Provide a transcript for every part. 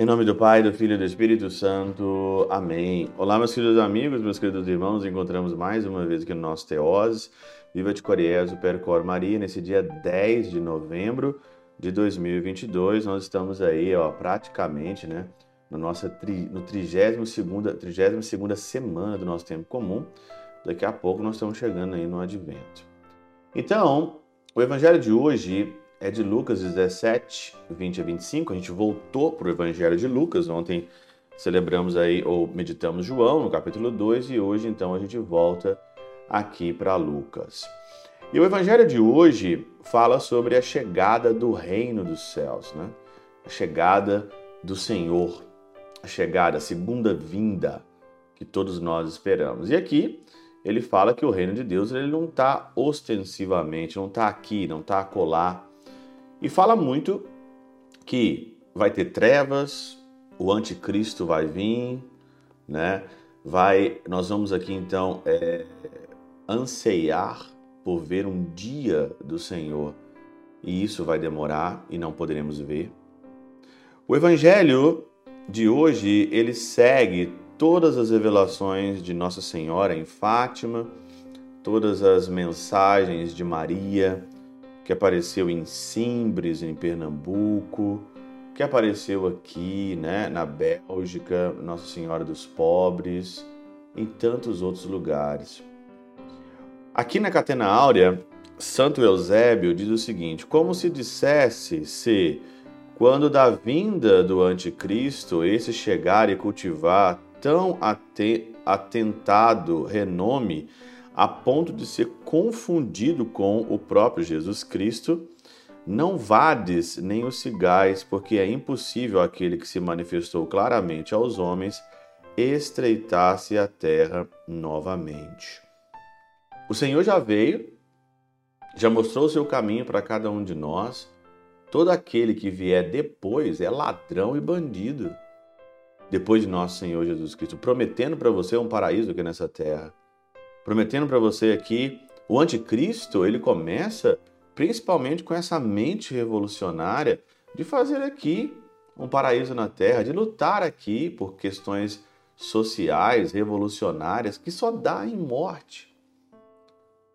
Em nome do Pai, do Filho e do Espírito Santo. Amém. Olá, meus queridos amigos, meus queridos irmãos. Encontramos mais uma vez aqui no nosso Teose. Viva de Coriés, o Percor Maria, nesse dia 10 de novembro de 2022. Nós estamos aí, ó, praticamente, né, no nossa tri, no 32ª, 32ª semana do nosso tempo comum. Daqui a pouco nós estamos chegando aí no advento. Então, o evangelho de hoje é de Lucas 17, 20 a 25. A gente voltou para o Evangelho de Lucas. Ontem celebramos aí, ou meditamos João no capítulo 2, e hoje então a gente volta aqui para Lucas. E o Evangelho de hoje fala sobre a chegada do reino dos céus, né? A chegada do Senhor, a chegada, a segunda vinda que todos nós esperamos. E aqui ele fala que o reino de Deus ele não está ostensivamente, não está aqui, não está acolá, e fala muito que vai ter trevas, o anticristo vai vir, né? Vai, nós vamos aqui então é, anseiar por ver um dia do Senhor e isso vai demorar e não poderemos ver. O Evangelho de hoje ele segue todas as revelações de Nossa Senhora em Fátima, todas as mensagens de Maria, que apareceu em Simbres, em Pernambuco, que apareceu aqui, né, na Bélgica, Nossa Senhora dos Pobres, em tantos outros lugares. Aqui na Catena Áurea, Santo Eusébio diz o seguinte: como se dissesse se, quando da vinda do Anticristo, esse chegar e cultivar tão atentado renome a ponto de ser confundido com o próprio Jesus Cristo, não vades nem os cigais, porque é impossível aquele que se manifestou claramente aos homens estreitar-se a terra novamente. O Senhor já veio, já mostrou o seu caminho para cada um de nós. Todo aquele que vier depois é ladrão e bandido. Depois de nosso Senhor Jesus Cristo, prometendo para você um paraíso aqui nessa terra prometendo para você aqui, o anticristo, ele começa principalmente com essa mente revolucionária de fazer aqui um paraíso na terra, de lutar aqui por questões sociais, revolucionárias, que só dá em morte.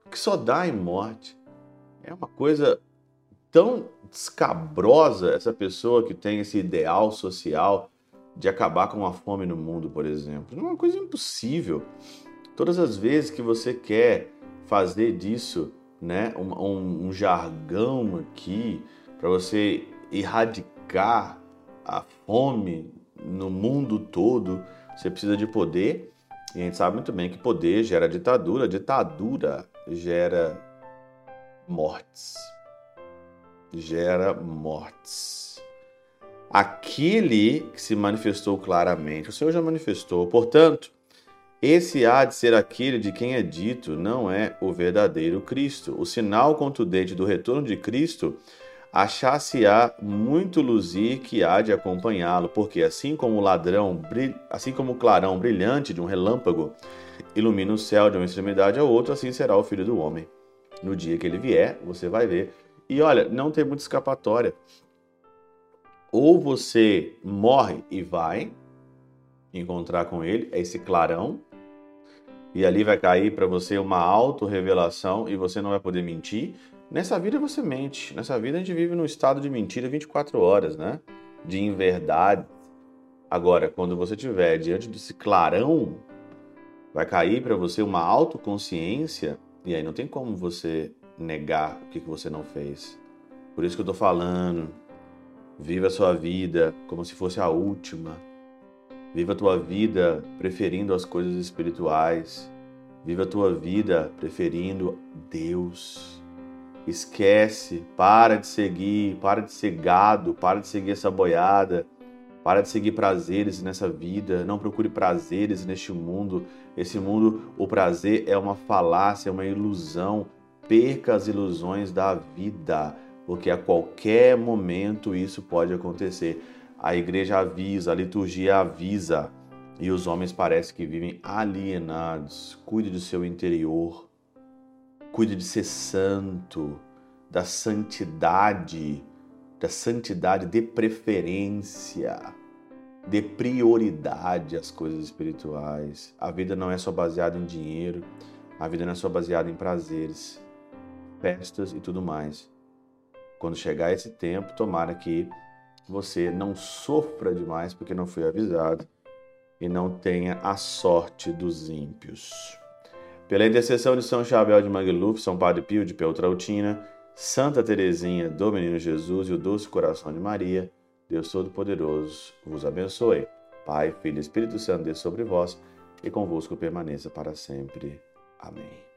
Que só dá em morte. É uma coisa tão escabrosa essa pessoa que tem esse ideal social de acabar com a fome no mundo, por exemplo. É uma coisa impossível. Todas as vezes que você quer fazer disso né, um, um, jargão aqui para você erradicar a fome no mundo todo, você precisa de poder. E a gente sabe muito bem que poder gera ditadura, ditadura gera mortes. Gera mortes. Aquele que se manifestou claramente, o Senhor já manifestou, portanto, esse há de ser aquele de quem é dito, não é o verdadeiro Cristo. O sinal contundente do retorno de Cristo achar-se-á muito luzir que há de acompanhá-lo, porque assim como o ladrão, assim como o clarão brilhante de um relâmpago ilumina o céu de uma extremidade ao outro, assim será o Filho do Homem. No dia que ele vier, você vai ver. E olha, não tem muita escapatória. Ou você morre e vai encontrar com ele, é esse clarão, e ali vai cair para você uma auto-revelação e você não vai poder mentir. Nessa vida você mente. Nessa vida a gente vive num estado de mentira 24 horas, né? De inverdade. Agora, quando você estiver diante desse clarão, vai cair para você uma autoconsciência e aí não tem como você negar o que, você não fez. Por isso que eu estou falando. Viva a sua vida como se fosse a última Viva a tua vida preferindo as coisas espirituais. Viva a tua vida preferindo Deus. Esquece, para de seguir, para de ser gado, para de seguir essa boiada, para de seguir prazeres nessa vida, não procure prazeres neste mundo. Esse mundo, o prazer é uma falácia, é uma ilusão. Perca as ilusões da vida, porque a qualquer momento isso pode acontecer. A igreja avisa, a liturgia avisa, e os homens parecem que vivem alienados. Cuide do seu interior. Cuide de ser santo, da santidade, da santidade de preferência, de prioridade às coisas espirituais. A vida não é só baseada em dinheiro, a vida não é só baseada em prazeres, festas e tudo mais. Quando chegar esse tempo, tomara que você não sofra demais porque não foi avisado e não tenha a sorte dos ímpios. Pela intercessão de São Chabel de Mangluf, São Padre Pio de Peltrautina, Santa Teresinha do Menino Jesus e o Doce Coração de Maria, Deus Todo-Poderoso vos abençoe. Pai, Filho e Espírito Santo, Deus sobre vós e convosco permaneça para sempre. Amém.